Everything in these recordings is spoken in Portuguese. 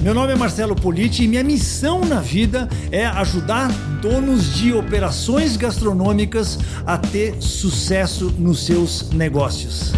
Meu nome é Marcelo Politi e minha missão na vida é ajudar donos de operações gastronômicas a ter sucesso nos seus negócios.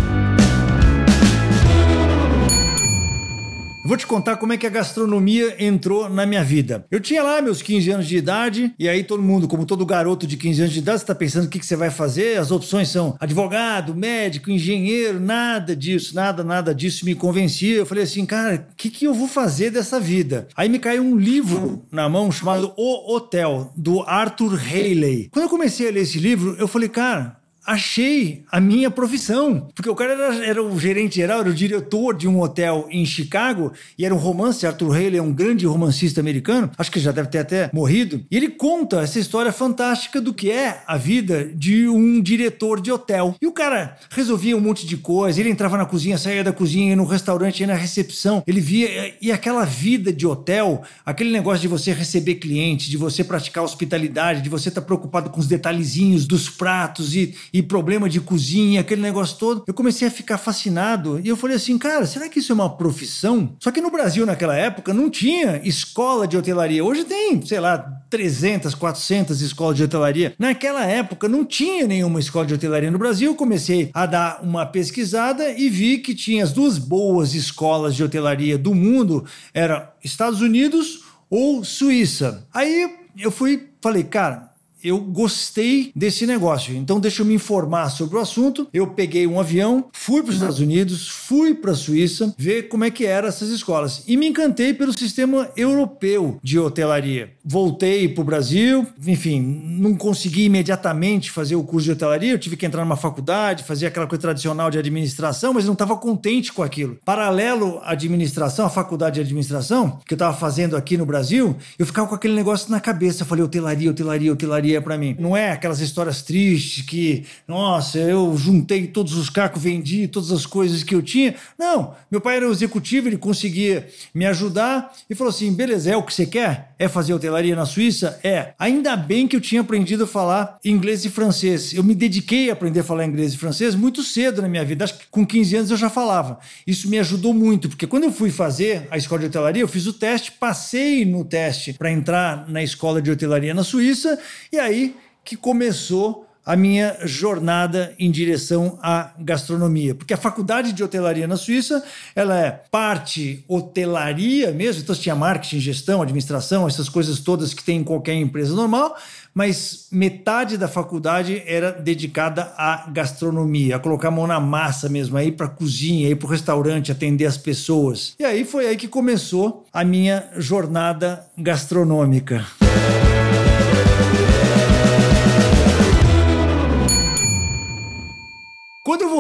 Vou te contar como é que a gastronomia entrou na minha vida. Eu tinha lá meus 15 anos de idade, e aí todo mundo, como todo garoto de 15 anos de idade, está pensando o que, que você vai fazer. As opções são advogado, médico, engenheiro, nada disso, nada, nada disso me convencia. Eu falei assim, cara, o que, que eu vou fazer dessa vida? Aí me caiu um livro na mão chamado O Hotel, do Arthur Haley. Quando eu comecei a ler esse livro, eu falei, cara, achei a minha profissão. Porque o cara era, era, o gerente geral, era o diretor de um hotel em Chicago, e era um romance. Arthur Haley é um grande romancista americano, acho que já deve ter até morrido. E ele conta essa história fantástica do que é a vida de um diretor de hotel. E o cara resolvia um monte de coisa, ele entrava na cozinha, saía da cozinha, ia no restaurante, ia na recepção. Ele via. E aquela vida de hotel, aquele negócio de você receber clientes, de você praticar hospitalidade, de você estar tá preocupado com os detalhezinhos dos pratos e e problema de cozinha, aquele negócio todo. Eu comecei a ficar fascinado e eu falei assim, cara, será que isso é uma profissão? Só que no Brasil, naquela época, não tinha escola de hotelaria. Hoje tem, sei lá, 300, 400 escolas de hotelaria. Naquela época, não tinha nenhuma escola de hotelaria no Brasil. Eu comecei a dar uma pesquisada e vi que tinha as duas boas escolas de hotelaria do mundo, era Estados Unidos ou Suíça. Aí eu fui, falei, cara, eu gostei desse negócio. Então, deixa eu me informar sobre o assunto. Eu peguei um avião, fui para os Estados Unidos, fui para a Suíça, ver como é que eram essas escolas. E me encantei pelo sistema europeu de hotelaria. Voltei para o Brasil, enfim, não consegui imediatamente fazer o curso de hotelaria. Eu tive que entrar numa faculdade, fazer aquela coisa tradicional de administração, mas não estava contente com aquilo. Paralelo à administração, à faculdade de administração, que eu estava fazendo aqui no Brasil, eu ficava com aquele negócio na cabeça. Eu falei, hotelaria, hotelaria, hotelaria para mim. Não é aquelas histórias tristes que, nossa, eu juntei todos os cacos, vendi todas as coisas que eu tinha. Não, meu pai era o executivo, ele conseguia me ajudar e falou assim: beleza, é o que você quer? É fazer hotelaria na Suíça? É. Ainda bem que eu tinha aprendido a falar inglês e francês. Eu me dediquei a aprender a falar inglês e francês muito cedo na minha vida. Acho que com 15 anos eu já falava. Isso me ajudou muito, porque quando eu fui fazer a escola de hotelaria, eu fiz o teste, passei no teste para entrar na escola de hotelaria na Suíça e aí que começou a minha jornada em direção à gastronomia, porque a faculdade de hotelaria na Suíça, ela é parte hotelaria mesmo, então tinha marketing, gestão, administração, essas coisas todas que tem em qualquer empresa normal, mas metade da faculdade era dedicada à gastronomia, a colocar a mão na massa mesmo, aí para cozinha, aí para o restaurante, atender as pessoas. E aí foi aí que começou a minha jornada gastronômica. Quando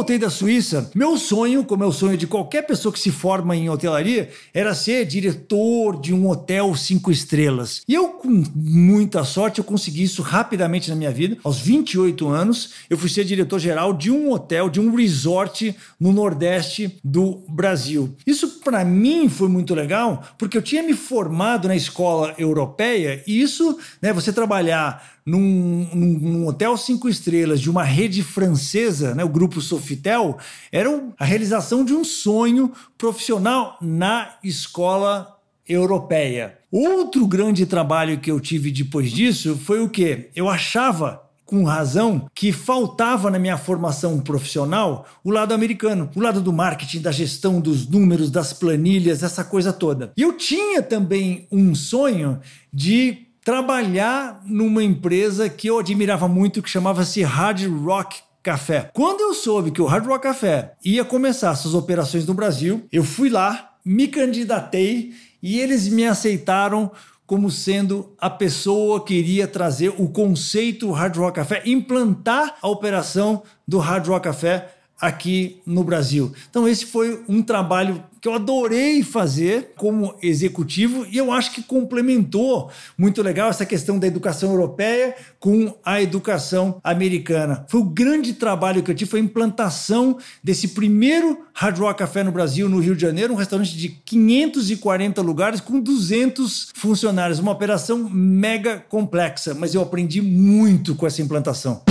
voltei da Suíça, meu sonho, como é o sonho de qualquer pessoa que se forma em hotelaria, era ser diretor de um hotel cinco estrelas. E eu, com muita sorte, eu consegui isso rapidamente na minha vida. Aos 28 anos, eu fui ser diretor geral de um hotel, de um resort no Nordeste do Brasil. Isso para mim foi muito legal, porque eu tinha me formado na escola europeia e isso, né, você trabalhar num, num, num, hotel cinco estrelas de uma rede francesa, né, o grupo Sofitel, era a realização de um sonho profissional na escola europeia. Outro grande trabalho que eu tive depois disso foi o que? Eu achava com razão que faltava na minha formação profissional o lado americano, o lado do marketing, da gestão dos números, das planilhas, essa coisa toda. E eu tinha também um sonho de trabalhar numa empresa que eu admirava muito, que chamava-se Hard Rock Café. Quando eu soube que o Hard Rock Café ia começar suas operações no Brasil, eu fui lá, me candidatei e eles me aceitaram como sendo a pessoa que iria trazer o conceito Hard Rock Café, implantar a operação do Hard Rock Café aqui no Brasil. Então, esse foi um trabalho que eu adorei fazer como executivo e eu acho que complementou muito legal essa questão da educação europeia com a educação americana. Foi o grande trabalho que eu tive, foi a implantação desse primeiro Hard Rock Café no Brasil, no Rio de Janeiro, um restaurante de 540 lugares com 200 funcionários, uma operação mega complexa, mas eu aprendi muito com essa implantação.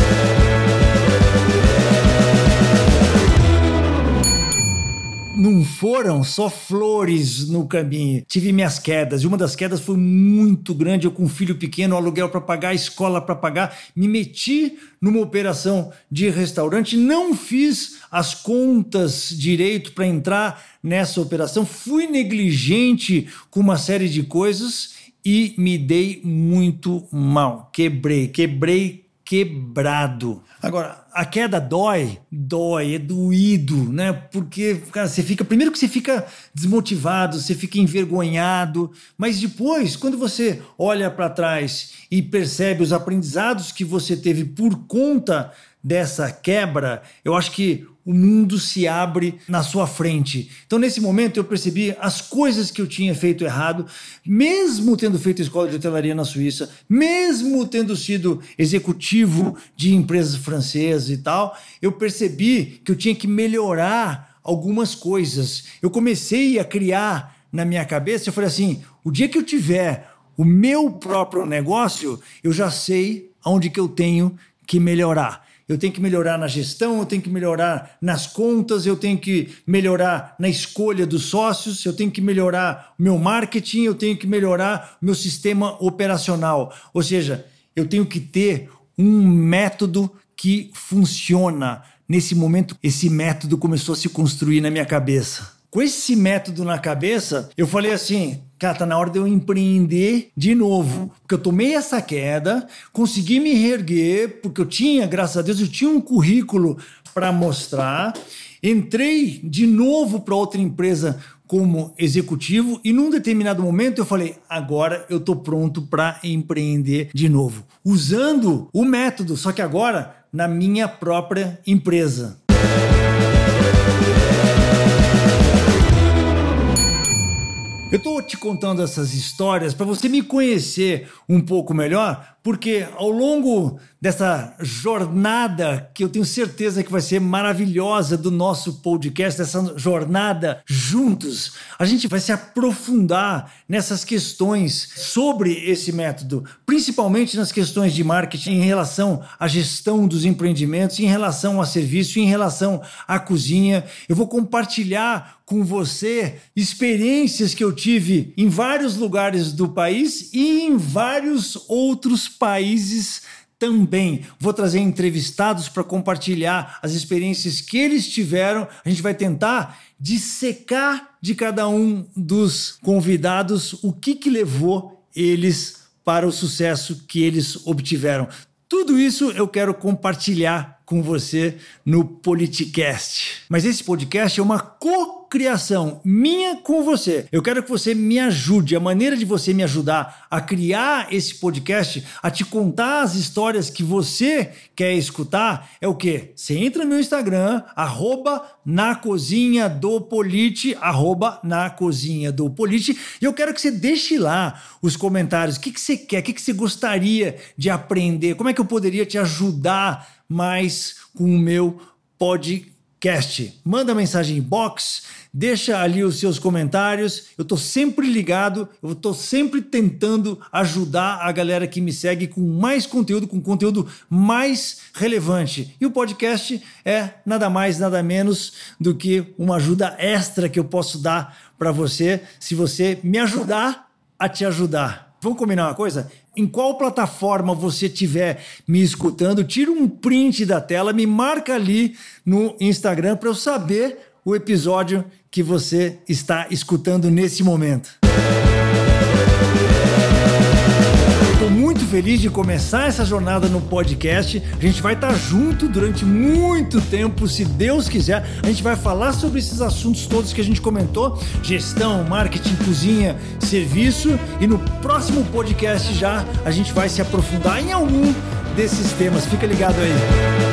Não foram só flores no caminho. Tive minhas quedas, e uma das quedas foi muito grande. Eu com um filho pequeno, aluguel para pagar, escola para pagar, me meti numa operação de restaurante, não fiz as contas direito para entrar nessa operação, fui negligente com uma série de coisas e me dei muito mal. Quebrei, quebrei quebrado. Agora, a queda dói, dói, é doído, né? Porque, cara, você fica. Primeiro que você fica desmotivado, você fica envergonhado, mas depois, quando você olha para trás e percebe os aprendizados que você teve por conta dessa quebra, eu acho que o mundo se abre na sua frente. Então, nesse momento, eu percebi as coisas que eu tinha feito errado, mesmo tendo feito escola de hotelaria na Suíça, mesmo tendo sido executivo de empresas francesas e tal, eu percebi que eu tinha que melhorar algumas coisas. Eu comecei a criar na minha cabeça, eu falei assim: o dia que eu tiver o meu próprio negócio, eu já sei aonde que eu tenho que melhorar eu tenho que melhorar na gestão, eu tenho que melhorar nas contas, eu tenho que melhorar na escolha dos sócios, eu tenho que melhorar o meu marketing, eu tenho que melhorar o meu sistema operacional. Ou seja, eu tenho que ter um método que funciona. Nesse momento, esse método começou a se construir na minha cabeça. Com esse método na cabeça, eu falei assim: cara, tá na hora de eu empreender de novo. Porque eu tomei essa queda, consegui me reerguer, porque eu tinha, graças a Deus, eu tinha um currículo para mostrar. Entrei de novo para outra empresa como executivo e num determinado momento eu falei: agora eu tô pronto para empreender de novo, usando o método, só que agora na minha própria empresa. Eu estou te contando essas histórias para você me conhecer um pouco melhor, porque ao longo dessa jornada, que eu tenho certeza que vai ser maravilhosa do nosso podcast, dessa jornada juntos, a gente vai se aprofundar nessas questões sobre esse método, principalmente nas questões de marketing em relação à gestão dos empreendimentos, em relação a serviço, em relação à cozinha. Eu vou compartilhar com você experiências que eu tive em vários lugares do país e em vários outros países também. Vou trazer entrevistados para compartilhar as experiências que eles tiveram. A gente vai tentar dissecar de cada um dos convidados o que, que levou eles para o sucesso que eles obtiveram. Tudo isso eu quero compartilhar com você no Politicast. Mas esse podcast é uma co criação minha com você. Eu quero que você me ajude. A maneira de você me ajudar a criar esse podcast, a te contar as histórias que você quer escutar, é o quê? Você entra no meu Instagram, arroba na cozinha do Polite, arroba na cozinha do Polite, e eu quero que você deixe lá os comentários. O que, que você quer? O que, que você gostaria de aprender? Como é que eu poderia te ajudar mais com o meu podcast? Cast. Manda mensagem em box, deixa ali os seus comentários. Eu estou sempre ligado, eu estou sempre tentando ajudar a galera que me segue com mais conteúdo, com conteúdo mais relevante. E o podcast é nada mais, nada menos do que uma ajuda extra que eu posso dar para você, se você me ajudar a te ajudar. Vamos combinar uma coisa? Em qual plataforma você estiver me escutando, tira um print da tela, me marca ali no Instagram para eu saber o episódio que você está escutando nesse momento. Feliz de começar essa jornada no podcast. A gente vai estar junto durante muito tempo, se Deus quiser. A gente vai falar sobre esses assuntos todos que a gente comentou: gestão, marketing, cozinha, serviço. E no próximo podcast já a gente vai se aprofundar em algum desses temas. Fica ligado aí.